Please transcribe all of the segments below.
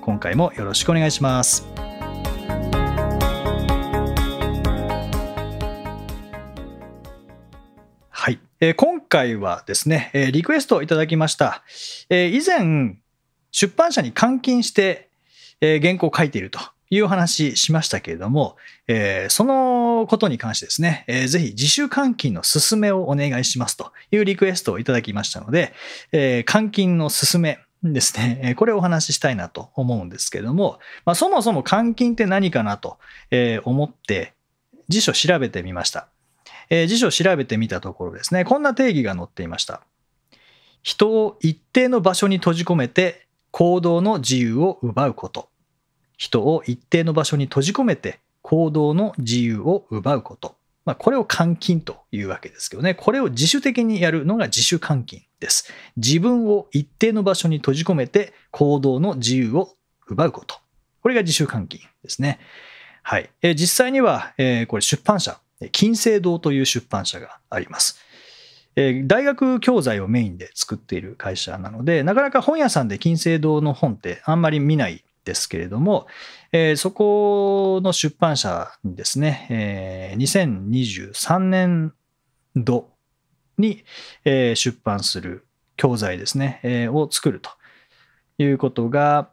今回もよろしくお願いします。はい、えー今回はですね、えーリクエストをいただきました、えー以前出版社に監禁して、えー原稿を書いているという話しましたけれども、えーそのことに関してですね、えーぜひ自主監禁の勧めをお願いしますというリクエストをいただきましたので、えー監禁の勧めですね、これをお話ししたいなと思うんですけども、まあ、そもそも監禁って何かなと思って辞書調べてみました。辞書調べてみたところですね、こんな定義が載っていました。人を一定の場所に閉じ込めて行動の自由を奪うこと。人を一定の場所に閉じ込めて行動の自由を奪うこと。まあ、これを監禁というわけですけどね、これを自主的にやるのが自主監禁です。自分を一定の場所に閉じ込めて行動の自由を奪うこと。これが自主監禁ですね。はい。えー実際には、えーこれ出版社、金星堂という出版社があります。えー大学教材をメインで作っている会社なので、なかなか本屋さんで金星堂の本ってあんまり見ないですけれども、えーそこの出版社にですね、えー2023年度に、えー出版する教材ですね、えーを作るということが、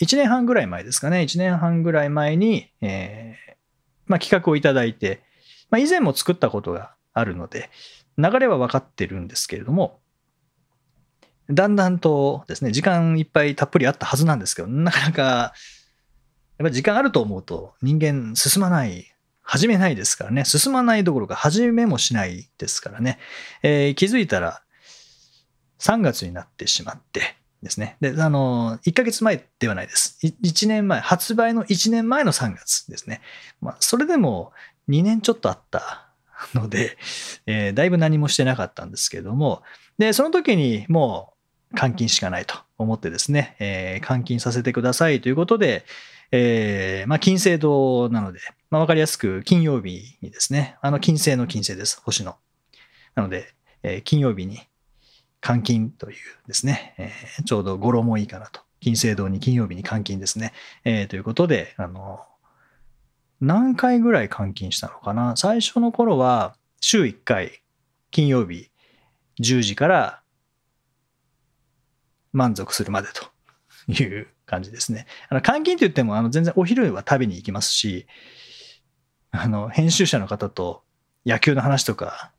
1年半ぐらい前ですかね、1年半ぐらい前に、えーまあ、企画をいただいて、まあ、以前も作ったことがあるので、流れは分かってるんですけれども、だんだんとですね、時間いっぱいたっぷりあったはずなんですけど、なかなか、やっぱり時間あると思うと人間進まない、始めないですからね、進まないどころか始めもしないですからね、えー気づいたら3月になってしまってですね、で、あの、1ヶ月前ではないです。1年前、発売の1年前の3月ですね。まあ、それでも2年ちょっとあったので、えーだいぶ何もしてなかったんですけれども、で、その時にもうう監禁しかないと思ってですね、えー監禁させてくださいということで、えーまあ、金星堂なので、まあ、わかりやすく金曜日にですね、あの金星の金星です、星の。なので、えー金曜日に監禁というですね、えーちょうど語呂もいいかなと。金星堂に金曜日に監禁ですね。えということで、あの、何回ぐらい監禁したのかな？最初の頃は週1回金曜日10時から満足するまでという感じですね。あの監禁といってもあの全然お昼は食べに行きますし、あの編集者の方と野球の話とか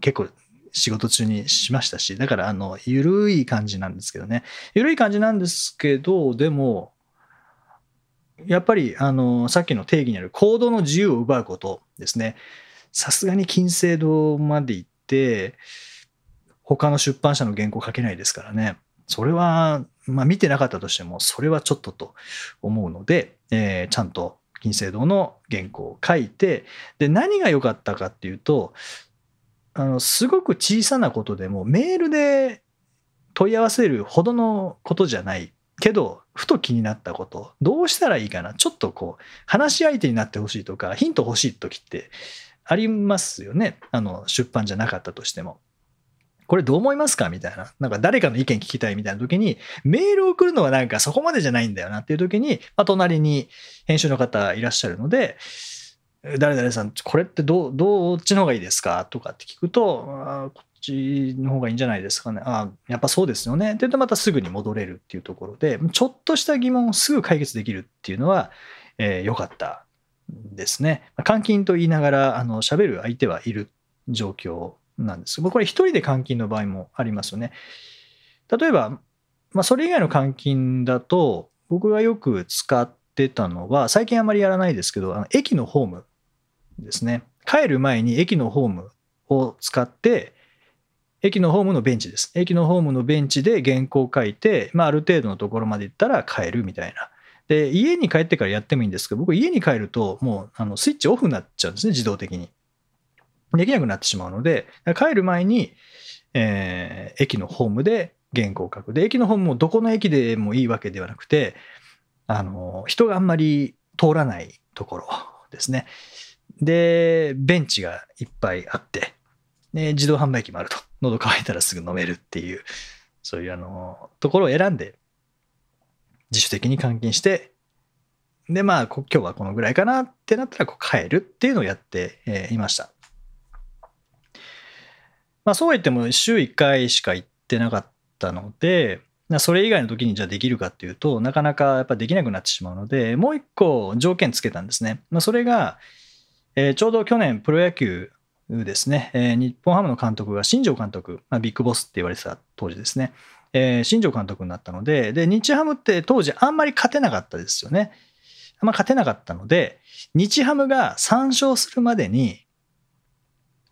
結構仕事中にしましたし、だからあの緩い感じなんですけどね。緩い感じなんですけど、でもやっぱりあのさっきの定義にある行動の自由を奪うことですね。さすがに金星堂まで行って、他の出版社の原稿書けないですからね。それは、まあ見てなかったとしても、それはちょっとと思うので、えーちゃんと金星堂の原稿を書いて、で、何が良かったかっていうと、あの、すごく小さなことでもメールで問い合わせるほどのことじゃないけど、ふと気になったこと、どうしたらいいかな、ちょっとこう、話し相手になってほしいとか、ヒント欲しい時ってありますよね。あの、出版じゃなかったとしても。これどう思いますか？みたいな。なんか誰かの意見聞きたいみたいな時に、メールを送るのはなんかそこまでじゃないんだよなっていう時に、まあ、隣に編集の方いらっしゃるので、誰々さん、これってどう、どっちの方がいいですか？とかって聞くと、あこっちの方がいいんじゃないですかね。あやっぱそうですよね。って言うとまたすぐに戻れるっていうところで、ちょっとした疑問をすぐ解決できるっていうのは、えー良かったですね。監禁と言いながら、あの、喋る相手はいる状況なんです。これ一人で監禁の場合もありますよね。例えば、まあ、それ以外の監禁だと、僕がよく使ってたのは、最近あまりやらないですけど、あの駅のホームですね。帰る前に駅のホームを使って、駅のホームのベンチです。駅のホームのベンチで原稿を書いて、まあ、ある程度のところまで行ったら帰るみたいなで、家に帰ってからやってもいいんですけど、僕家に帰るともうあのスイッチオフになっちゃうんですね、自動的に。できなくなってしまうので、帰る前に、えー、駅のホームで原稿を書く。で、駅のホームもどこの駅でもいいわけではなくて、あの、人があんまり通らないところですね。で、ベンチがいっぱいあって、で自動販売機もあると。喉乾いたらすぐ飲めるっていう、そういうあの、ところを選んで、自主的に換金して、で、まあ、今日はこのぐらいかなってなったら、こう帰るっていうのをやっていました。まあ、そうは言っても週1回しか行ってなかったので、それ以外の時にじゃあできるかっていうとなかなかやっぱできなくなってしまうのでもう一個条件つけたんですね。まあ、それが、えー、ちょうど去年プロ野球ですね、えー、日本ハムの監督が新庄監督、まあ、ビッグボスって言われてた当時ですね、えー、新庄監督になったのでで日ハムって当時あんまり勝てなかったですよね。あんま勝てなかったので日ハムが3勝するまでに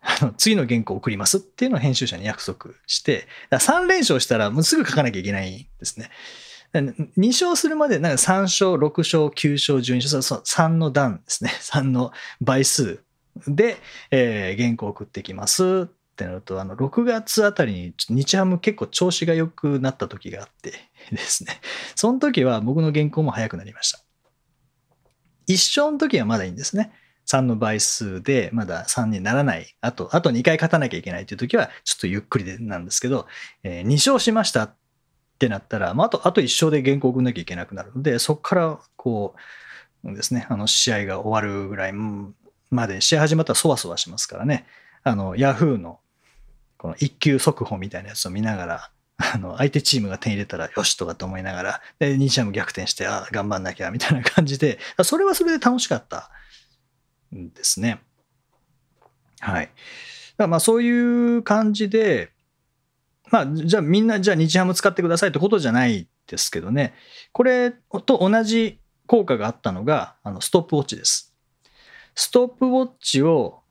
あの、次の原稿を送りますっていうのを編集者に約束して、3連勝したらもうすぐ書かなきゃいけないんですね。2勝するまで、なんか3勝、6勝、9勝、12勝、そ3の段ですね。3の倍数で、えー、原稿を送ってきますってなると、あの、6月あたりに日ハム結構調子が良くなった時があってですね。その時は僕の原稿も早くなりました。1勝の時はまだいいんですね。3の倍数でまだ3にならない、あと、あと2回勝たなきゃいけないという時は、ちょっとゆっくりでなんですけど、えー、2勝しましたってなったら、まあ、あと、あと1勝で原稿を送んなきゃいけなくなるので、そこから、こう、ですね、あの、試合が終わるぐらいまで、試合始まったらそわそわしますからね、あの、ヤフーの、この一級速報みたいなやつを見ながら、あの、相手チームが点入れたらよしとかと思いながら、で、2試合も逆転して、ああ、頑張んなきゃみたいな感じで、それはそれで楽しかったですね。はい。だまあそういう感じで、まあじゃあみんなじゃあ日ハム使ってくださいってことじゃないですけどね。これと同じ効果があったのがあのストップウォッチです。ストップウォッチを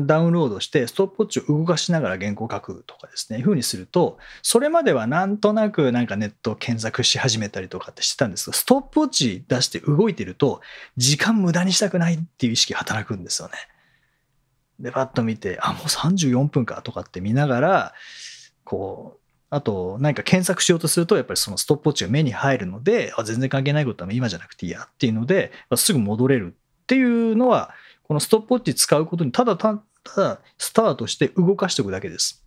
ダウンロードしてストップウォッチを動かしながら原稿を書くとかですねいうふうにするとそれまではなんとなくなんかネットを検索し始めたりとかってしてたんですけどストップウォッチ出して動いてると時間無駄にしたくないっていう意識が働くんですよね。でパッと見てあもう34分かとかって見ながらこうあと何か検索しようとするとやっぱりそのストップウォッチが目に入るのであ全然関係ないことは今じゃなくていいやっていうのですぐ戻れるっていうのはこのストップウォッチ使うことにただただスタートして動かしておくだけです。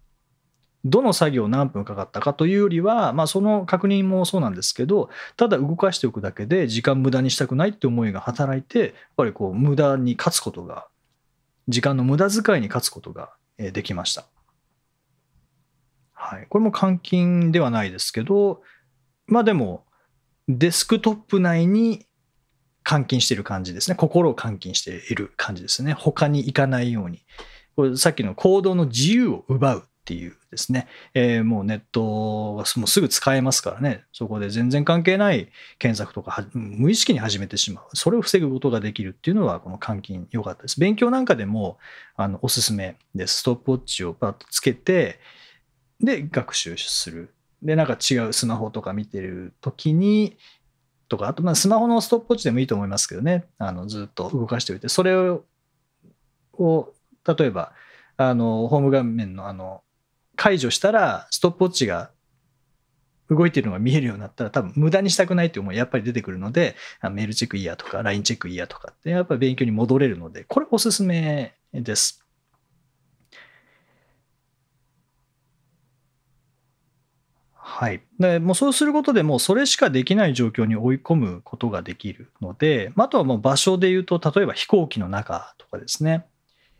どの作業何分かかったかというよりは、まあ、その確認もそうなんですけどただ動かしておくだけで時間無駄にしたくないって思いが働いてやっぱりこう無駄に勝つことが時間の無駄遣いに勝つことができました。はい、これも換金ではないですけどまあでもデスクトップ内に監禁している感じですね。心を監禁している感じですね。他に行かないように。これさっきの行動の自由を奪うっていうですね。えー、もうネットはもうすぐ使えますからね。そこで全然関係ない検索とか無意識に始めてしまう。それを防ぐことができるっていうのはこの監禁良かったです。勉強なんかでもあのおすすめです。ストップウォッチをパッとつけて、で学習する。で、なんか違うスマホとか見てる時に、とか、あとまあスマホのストップウォッチでもいいと思いますけどね、あのずっと動かしておいて、それを、例えば、あのホーム画面のあの解除したら、ストップウォッチが動いてるのが見えるようになったら、多分無駄にしたくないって思いやっぱり出てくるので、メールチェックいいやとか、LINE チェックいいやとかって、やっぱり勉強に戻れるので、これおすすめです。はい、でもうそうすることでもうそれしかできない状況に追い込むことができるので、あとはもう場所で言うと例えば飛行機の中とかですね、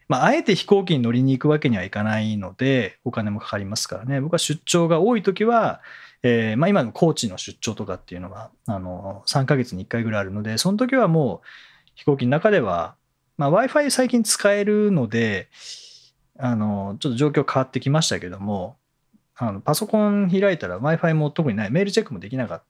まあ、あえて飛行機に乗りに行くわけにはいかないのでお金もかかりますからね。僕は出張が多い時は、えー、まあ、今の高知の出張とかっていうのはあの3ヶ月に1回ぐらいあるのでその時はもう飛行機の中では、まあ、w i f i 最近使えるのであのちょっと状況変わってきましたけどもあのパソコン開いたら Wi-Fi も特にない、メールチェックもできなかった。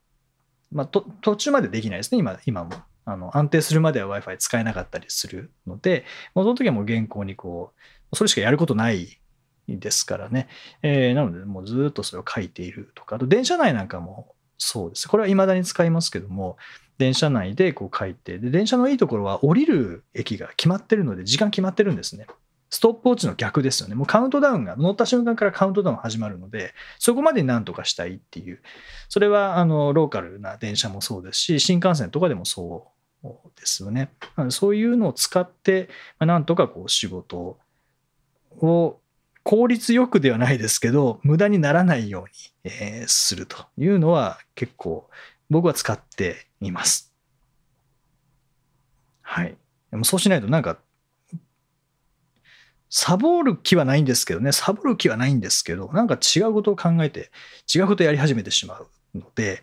まあ、途中までできないですね、今今も。あの安定するまでは Wi-Fi 使えなかったりするので、もうその時はもう原稿にこう、それしかやることないですからね。えー、なので、もうずっとそれを書いているとか、あと電車内なんかもそうです。これは未だに使いますけども、電車内でこう書いてで電車のいいところは降りる駅が決まってるので時間決まってるんですねストップウォッチの逆ですよねもうカウントダウンが乗った瞬間からカウントダウン始まるのでそこまで何とかしたいっていうそれはあのローカルな電車もそうですし新幹線とかでもそうですよねそういうのを使ってなんとかこう仕事を効率よくではないですけど無駄にならないように、えするというのは結構僕は使っています。はい。でもそうしないとなんかサボる気はないんですけどね、サボる気はないんですけど、なんか違うことを考えて、違うことをやり始めてしまうので、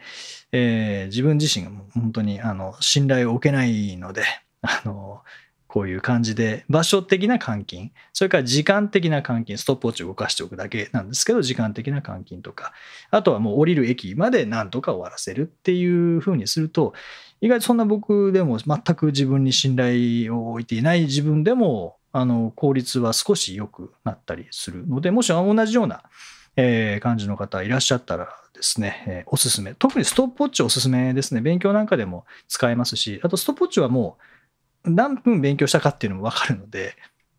えー、自分自身が本当にあの信頼を受けないので、あのこういう感じで場所的な監禁それから時間的な監禁ストップウォッチを動かしておくだけなんですけど時間的な監禁とかあとはもう降りる駅までなんとか終わらせるっていうふうにすると意外とそんな僕でも全く自分に信頼を置いていない自分でもあの効率は少し良くなったりするのでもし同じような、え感じの方いらっしゃったらですね、えおすすめ特にストップウォッチおすすめですね勉強なんかでも使えますしあとストップウォッチはもう何分勉強したかっていうのも分かるので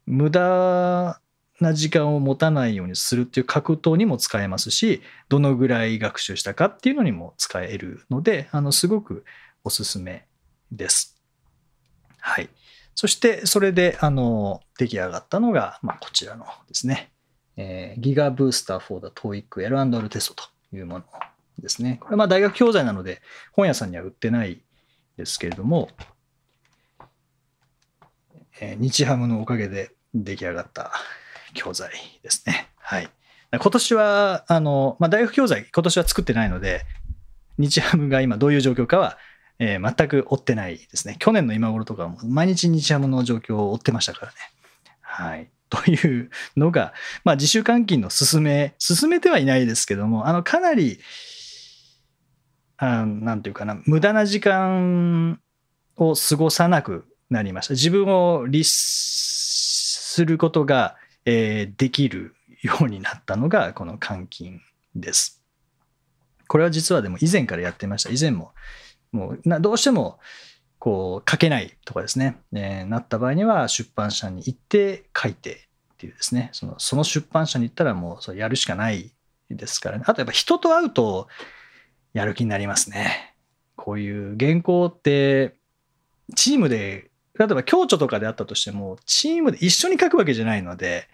無駄な時間を持たないようにするっていう格闘にも使えますしどのぐらい学習したかっていうのにも使えるのであのすごくおすすめです。はい。そしてそれであの出来上がったのが、まあ、こちらのですね、えー、ギガブースター for the TOEIC L&R テストというものですね。これまあ大学教材なので本屋さんには売ってないですけれども、え日ハムのおかげで出来上がった教材ですね。はい。今年は、あの、まあ、大学教材、今年は作ってないので、日ハムが今どういう状況かは、えー、全く追ってないですね。去年の今頃とかも毎日日ハムの状況を追ってましたからね。はい。というのが、まあ、自主監禁の進め、進めてはいないですけども、あの、かなり、あなんていうかな、無駄な時間を過ごさなくなりました。自分を律することが、えー、できるようになったのがこの監禁です。これは実はでも以前からやってました。以前ももうなどうしてもこう書けないとかですね、えー、なった場合には出版社に行って書いてっていうですね。そのその出版社に行ったらもうそれやるしかないですからね。あとやっぱ人と会うとやる気になりますね。こういう原稿ってチームで例えば共著とかであったとしても、チームで一緒に書くわけじゃないので、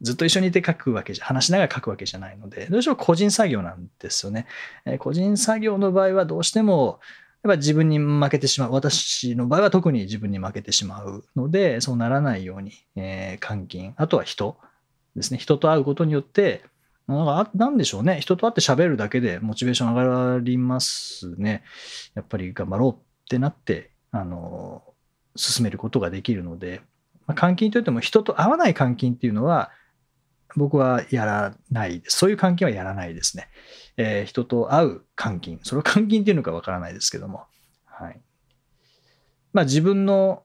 ずっと一緒にいて書くわけじゃ、話しながら書くわけじゃないので、どうしても個人作業なんですよね。え個人作業の場合はどうしても、やっぱ自分に負けてしまう。私の場合は特に自分に負けてしまうので、そうならないように、えー、監禁。あとは人ですね。人と会うことによって、なん、なんでしょうね。人と会って喋るだけでモチベーション上がりますね。やっぱり頑張ろうってなって、あの、進めることができるので、まあ、監禁といっても人と会わない監禁っていうのは僕はやらない。そういう監禁はやらないですね。えー、人と会う監禁。それを監禁っていうのかわからないですけども。はい。まあ自分の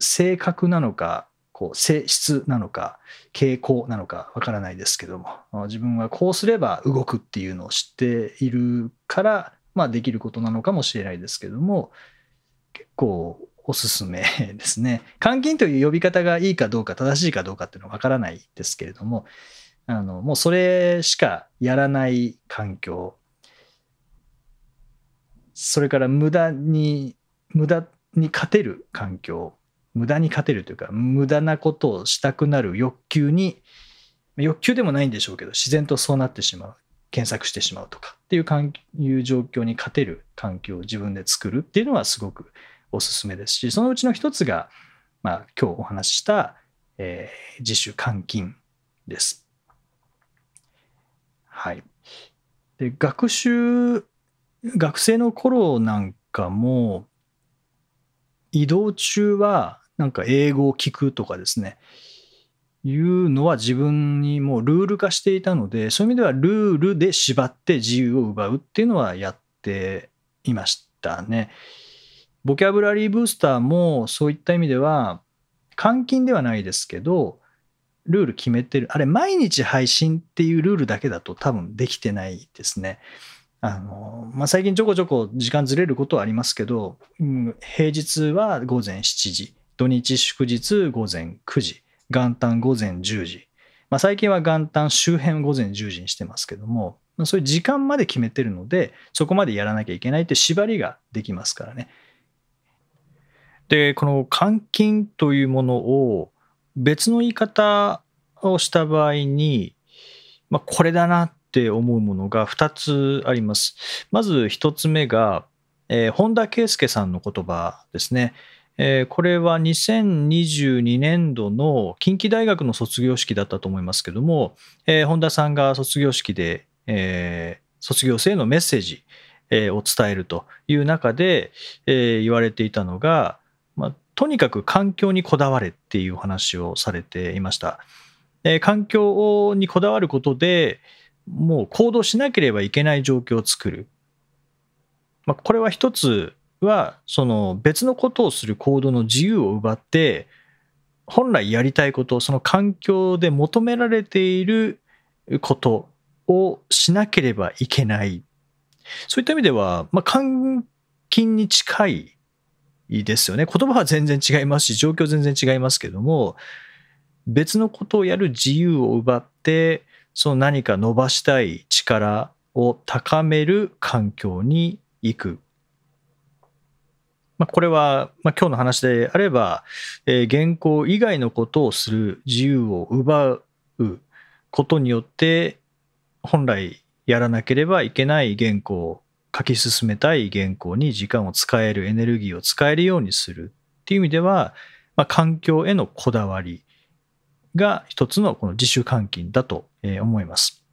性格なのか、こう性質なのか、傾向なのかわからないですけども、自分はこうすれば動くっていうのを知っているから、まあできることなのかもしれないですけども、結構おすすめですね。監禁という呼び方がいいかどうか正しいかどうかっていうのはわからないですけれども、あのもうそれしかやらない環境、それから無駄に、無駄に勝てる環境、無駄に勝てるというか、無駄なことをしたくなる欲求に、欲求でもないんでしょうけど、自然とそうなってしまう。検索してしまうとかっていういう状況に勝てる環境を自分で作るっていうのはすごくおすすめですし、そのうちの一つが、まあ、今日お話しした、えー、自主監禁です。はい。で、学習、学生の頃なんかも、移動中は、なんか英語を聞くとかですね、いうのは自分にもうルール化していたので、そういう意味ではルールで縛って自由を奪うっていうのはやっていましたね。ボキャブラリーブースターもそういった意味では、監禁ではないですけど、ルール決めてる。あれ、毎日配信っていうルールだけだと多分できてないですね。あの、まあ、最近ちょこちょこ時間ずれることはありますけど、うん、平日は午前7時、土日祝日午前9時、元旦午前10時、まあ、最近は元旦周辺午前10時にしてますけども、そういう時間まで決めてるので、そこまでやらなきゃいけないって縛りができますからね。で、この監禁というものを別の言い方をした場合に、まあ、これだなって思うものが2つあります。まず1つ目が、えー、本田圭佑さんの言葉ですね。えー、これは2022年度の近畿大学の卒業式だったと思いますけども、えー、本田さんが卒業式で、えー、卒業生へのメッセージ、を伝えるという中で、えー、言われていたのが、まあ、とにかく環境にこだわれっていう話をされていました。えー、環境にこだわることでもう行動しなければいけない状況を作る。まあ、これは一つはその別のことをする行動の自由を奪って本来やりたいことその環境で求められていることをしなければいけないそういった意味では、まあ、監禁に近いですよね。言葉は全然違いますし状況全然違いますけども別のことをやる自由を奪ってその何か伸ばしたい力を高める環境に行く。まあ、これは、まあ、今日の話であれば、えー、原稿以外のことをする自由を奪うことによって本来やらなければいけない原稿を書き進めたい原稿に時間を使えるエネルギーを使えるようにするっていう意味では、まあ、環境へのこだわりが一つのこの自主監禁だと思います。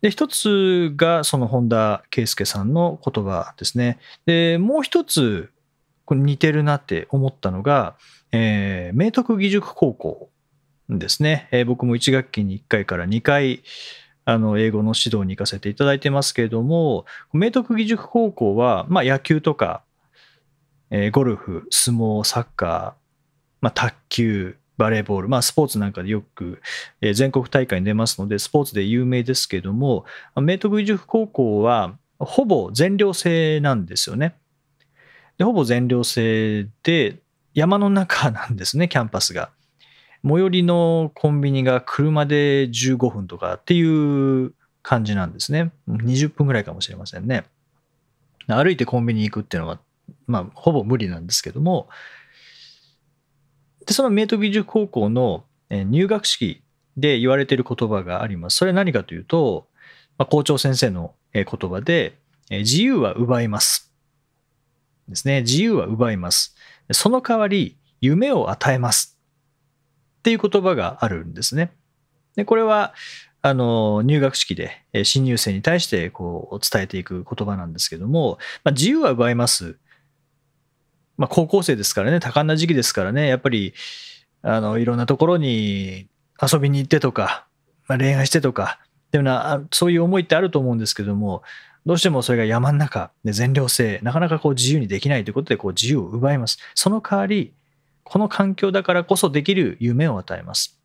で、一つがその本田圭佑さんの言葉ですね。で、もう一つ、これ似てるなって思ったのが、えー、明徳義塾高校ですね。えー、僕も1学期に1回から2回、あの、英語の指導に行かせていただいてますけれども、明徳義塾高校は、まあ、野球とか、えー、ゴルフ、相撲、サッカー、まあ、卓球、バレーボール、まあ、スポーツなんかでよく、えー、全国大会に出ますので、スポーツで有名ですけども、明徳義塾高校はほぼ全寮制なんですよね。でほぼ全寮制で、山の中なんですね、キャンパスが。最寄りのコンビニが車で15分とかっていう感じなんですね。20分ぐらいかもしれませんね。歩いてコンビニ行くっていうのは、まあ、ほぼ無理なんですけども、で、その明徳義塾高校の入学式で言われている言葉があります。それは何かというと、まあ、校長先生の言葉で、自由は奪います。ですね。自由は奪います。その代わり、夢を与えます。っていう言葉があるんですね。で、これは、あの、入学式で新入生に対してこう伝えていく言葉なんですけども、まあ、自由は奪います。まあ、高校生ですからね、多感な時期ですからね、やっぱり、あの、いろんなところに遊びに行ってとか、まあ、恋愛してとか、っていうような、そういう思いってあると思うんですけども、どうしてもそれが山の中で全寮制、なかなかこう自由にできないということで、こう自由を奪います。その代わり、この環境だからこそできる夢を与えます。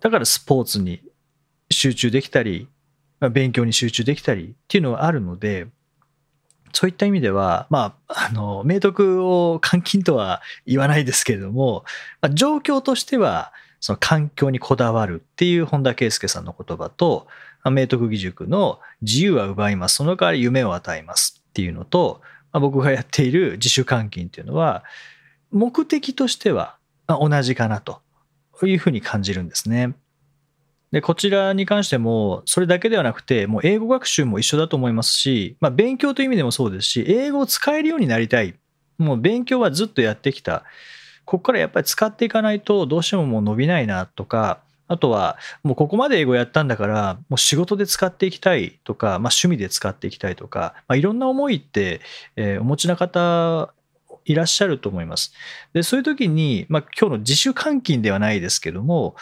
だからスポーツに集中できたり、勉強に集中できたりっていうのはあるので、そういった意味では、まあ、あの、明徳を監禁とは言わないですけれども、まあ、状況としては、その環境にこだわるっていう本田圭佑さんの言葉と、明徳義塾の自由は奪います。その代わり夢を与えますっていうのと、まあ、僕がやっている自主監禁っていうのは、目的としては同じかなというふうに感じるんですね。で、こちらに関しても、それだけではなくて、もう英語学習も一緒だと思いますし、まあ、勉強という意味でもそうですし、英語を使えるようになりたい。もう勉強はずっとやってきた。ここからやっぱり使っていかないと、どうしてももう伸びないなとか、あとは、もうここまで英語やったんだから、もう仕事で使っていきたいとか、まあ、趣味で使っていきたいとか、まあ、いろんな思いって、えー、お持ちな方いらっしゃると思います。で、そういう時に、まあ、今日の自主監禁ではないですけども、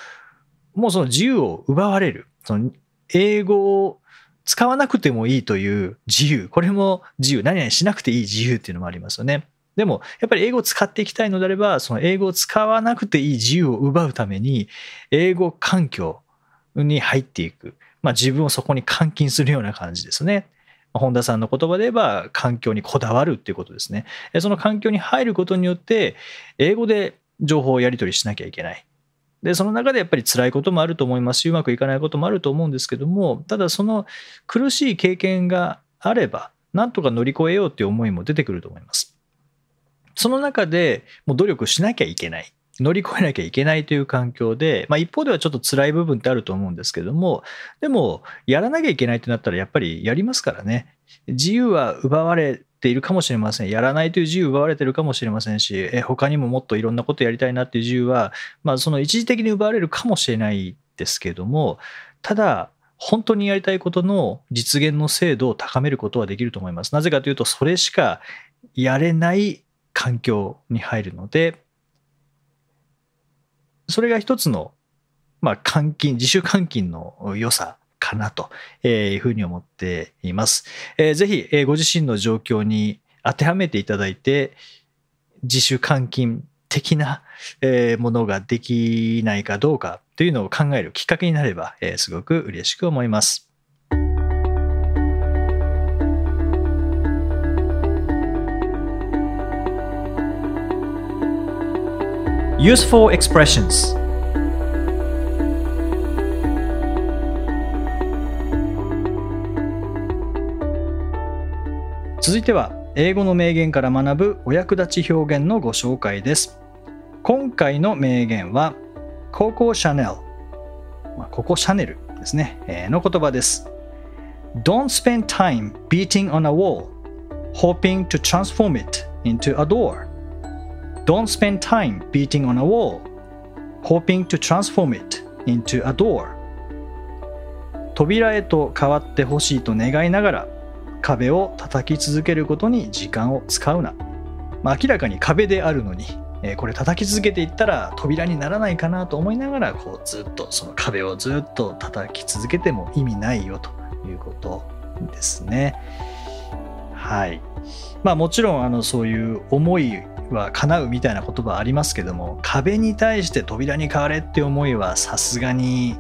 もうその自由を奪われる。その英語を使わなくてもいいという自由。これも自由。何々しなくていい自由っていうのもありますよね。でも、やっぱり英語を使っていきたいのであれば、その英語を使わなくていい自由を奪うために、英語環境に入っていく。まあ、自分をそこに監禁するような感じですね。本田さんの言葉で言えば環境にこだわるっていうことですね。その環境に入ることによって英語で情報をやり取りしなきゃいけない。で、その中でやっぱり辛いこともあると思いますし、うまくいかないこともあると思うんですけども、ただその苦しい経験があれば、なんとか乗り越えようっていう思いも出てくると思います。その中でもう努力しなきゃいけない。乗り越えなきゃいけないという環境で、まあ、一方ではちょっと辛い部分ってあると思うんですけども、でも、やらなきゃいけないってなったら、やっぱりやりますからね。自由は奪われているかもしれません。やらないという自由奪われているかもしれませんし、え他にももっといろんなことやりたいなっていう自由は、まあ、その一時的に奪われるかもしれないですけども、ただ、本当にやりたいことの実現の精度を高めることはできると思います。なぜかというと、それしかやれない環境に入るので、それが一つの、まあ、監禁、自主監禁の良さかなというふうに思っています。えー、ぜひ、ご自身の状況に当てはめていただいて、自主監禁的なものができないかどうかというのを考えるきっかけになれば、すごく嬉しく思います。Useful expressions 続いては英語の名言から学ぶお役立ち表現のご紹介です今回の名言はココシャネル、まあ、ココシャネルですね、えー、の言葉です Don't spend time beating on a wall hoping to transform it into a door Don't spend time beating on a wall, hoping to transform it into a door. 扉へと変わってほしいと願いながら壁を叩き続けることに時間を使うな。まあ、明らかに壁であるのに、え、これ叩き続けていったら扉にならないかなと思いながらこうずっとその壁をずっと叩き続けても意味ないよということですね。はい。まあもちろんあのそういう思いは叶うみたいな言葉ありますけども壁に対して扉に変われって思いはさすがに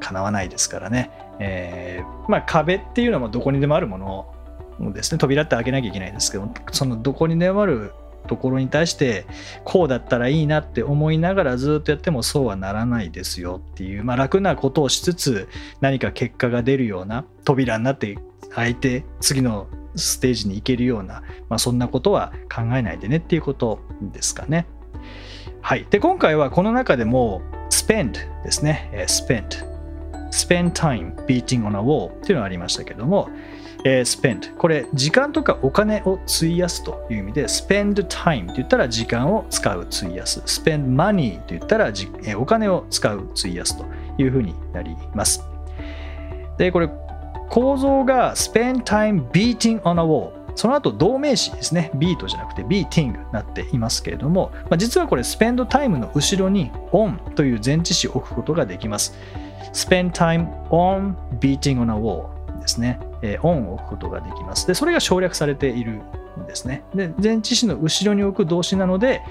叶わないですからね、えー、まあ壁っていうのはどこにでもあるものですね。扉って開けなきゃいけないですけどそのどこにでもあるところに対してこうだったらいいなって思いながらずっとやってもそうはならないですよっていう、まあ、楽なことをしつつ何か結果が出るような扉になって開いて次のステージに行けるような、まあ、そんなことは考えないでねっていうことですかね。はい。で、今回はこの中でも spend ですね。spend。spend time beating on a wall っていうのがありましたけども、えー、spend これ時間とかお金を費やすという意味で spend time って言ったら時間を使う費やす spend money と言ったらじ、えー、お金を使う費やすというふうになりますでこれ構造が spend time beating on a wall その後動名詞ですね。beat じゃなくて beating になっていますけれども、まあ、実はこれ spend time の後ろに on という前置詞を置くことができます。spend time on beating on a wall ですね、えー、on を置くことができます。でそれが省略されているんですね。で前置詞の後ろに置く動詞なので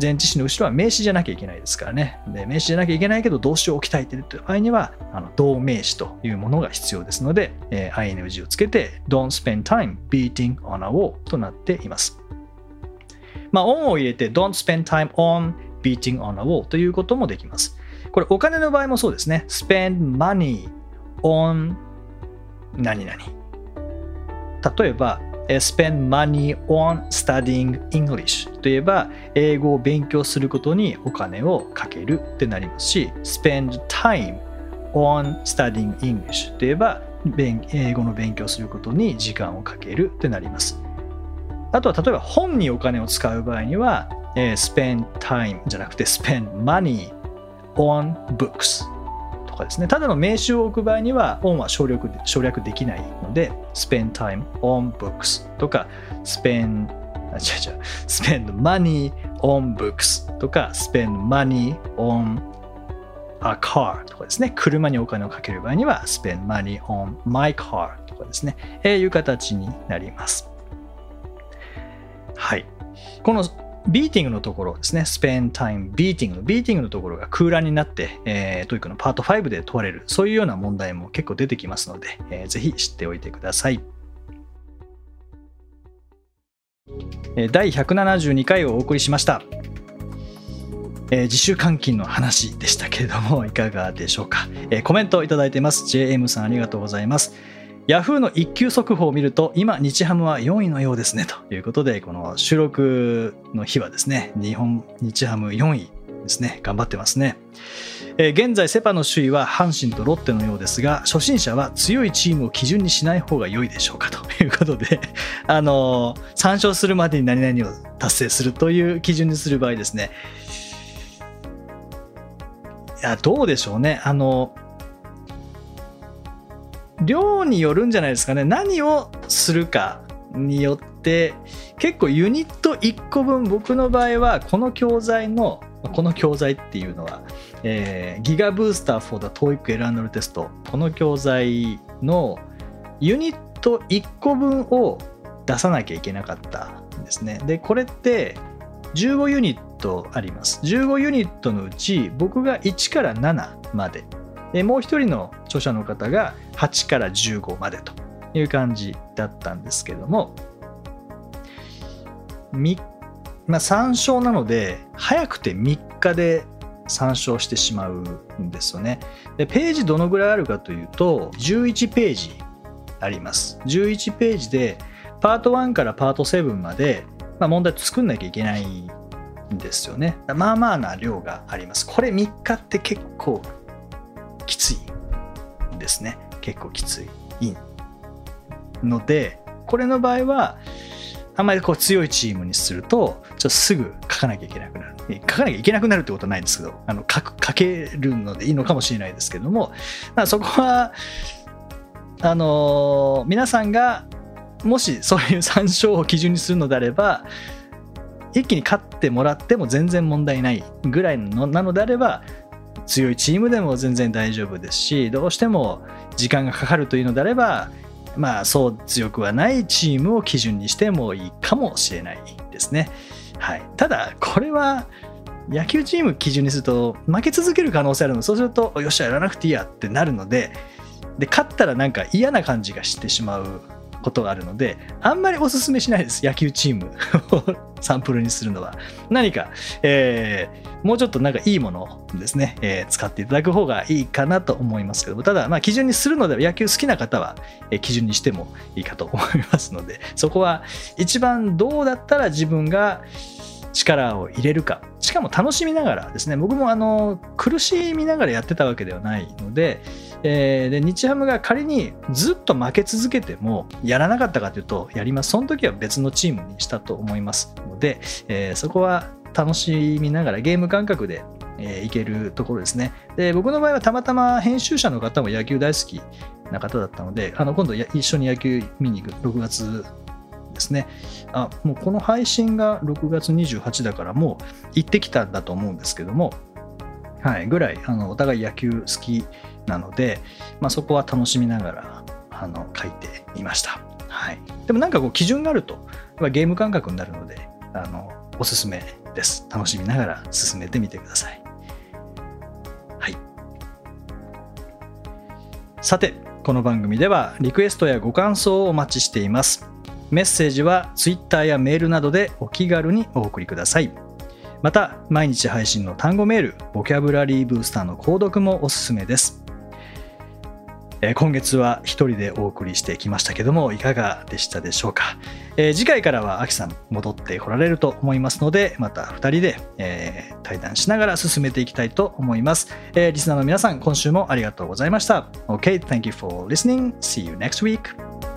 前置詞の後ろは名詞じゃなきゃいけないですからね。で名詞じゃなきゃいけないけど動詞を置きたいという場合にはあの動名詞というものが必要ですので、えー、ing をつけて don't spend time beating on a wall となっています。まあ、on を入れて don't spend time on beating on a wall ということもできます。これお金の場合もそうですね。spend money on 何々。例えば、spend money on studying English といえば英語を勉強することにお金をかけるってなりますし spend time on studying English といえば英語の勉強することに時間をかけるってなりますあとは例えば本にお金を使う場合には、spend time じゃなくて spend money on books かですね、ただの名詞を置く場合には on は省略省略できないので spend time on books とか spend あ違う違う spend money on books とか spend money on a car とかですね車にお金をかける場合には spend money on my car とかですね、えー、いう形になりますはいこの V-ing のところですね、 spend time V-ing の V-ing のところが空欄になって、えー、 TOEIC のパート5で問われる、そういうような問題も結構出てきますので、えー、ぜひ知っておいてください。第172回をお送りしました。えー、自主監禁の話でしたけれども、いかがでしょうか。えー、コメントをいただいてます。JM さんありがとうございます。ヤフーの一級速報を見ると、今、日ハムは4位のようですね。ということで、この収録の日はですね、日本、日ハム4位ですね。頑張ってますね。えー、現在、セパの首位は阪神とロッテのようですが、初心者は強いチームを基準にしない方が良いでしょうかということで、あのー、3勝するまでに何々を達成するという基準にする場合ですね。いや、どうでしょうね。あのー量によるんじゃないですかね。何をするかによって結構ユニット1個分僕の場合はこの教材のこの教材っていうのは、えー、ギガブースター for the TOEIC エランドルテスト。この教材のユニット1個分を出さなきゃいけなかったんですね。でこれって15ユニットあります。15ユニットのうち僕が1から7まででもう一人の著者の方が8から15までという感じだったんですけども、まあ、3勝なので早くて3日で参照してしまうんですよね。でページどのぐらいあるかというと11ページあります。11ページでパート1からパート7まで、まあ、問題作んなきゃいけないんですよね。まあまあな量があります。これ3日って結構きついですね。結構きつい。のでこれの場合はあんまりこう強いチームにするとちょっとすぐ書かなきゃいけなくなる。書かなきゃいけなくなるってことはないんですけどあの書書けるのでいいのかもしれないですけども、まあ、そこはあのー、皆さんがもしそういう参照を基準にするのであれば一気に勝ってもらっても全然問題ないぐらいのなのであれば強いチームでも全然大丈夫ですしどうしても時間がかかるというのであればまあそう強くはないチームを基準にしてもいいかもしれないですね。はい、ただこれは野球チーム基準にすると負け続ける可能性あるのそうするとよっしゃやらなくていいやってなるのでで勝ったらなんか嫌な感じがしてしまうことがあるのであんまりおすすめしないです。野球チームを サンプルにするのは。何か、えー、もうちょっとなんかいいものをですね、えー、使っていただく方がいいかなと思いますけども。ただまあ基準にするので野球好きな方は、え、基準にしてもいいかと思いますので。そこは一番どうだったら自分が力を入れるか。しかも楽しみながらですね。僕もあの苦しみながらやってたわけではないのでえー、で日ハムが仮にずっと負け続けてもやらなかったかというとやりますその時は別のチームにしたと思いますので、えー、そこは楽しみながらゲーム感覚でえー、いけるところですね。で、僕の場合はたまたま編集者の方も野球大好きな方だったので、あの今度一緒に野球見に行く6月ですね。あ、もうこの配信が6月28だからもう行ってきたんだと思うんですけども、はい、ぐらいあのお互い野球好きなので、まあ、そこは楽しみながらあの書いていました。はい、でもなんかこう基準があるとゲーム感覚になるのであのおすすめです。楽しみながら進めてみてください。はい。さて、この番組ではリクエストやご感想をお待ちしています。メッセージは Twitter やメールなどでお気軽にお送りください。また、毎日配信の単語メール、ボキャブラリーブースターの購読もおすすめです。今月は一人でお送りしてきましたけどもいかがでしたでしょうか、次回からはアキさん戻ってこられると思いますのでまた二人で、対談しながら進めていきたいと思います、リスナーの皆さん今週もありがとうございました。OK thank you for listening. See you next week.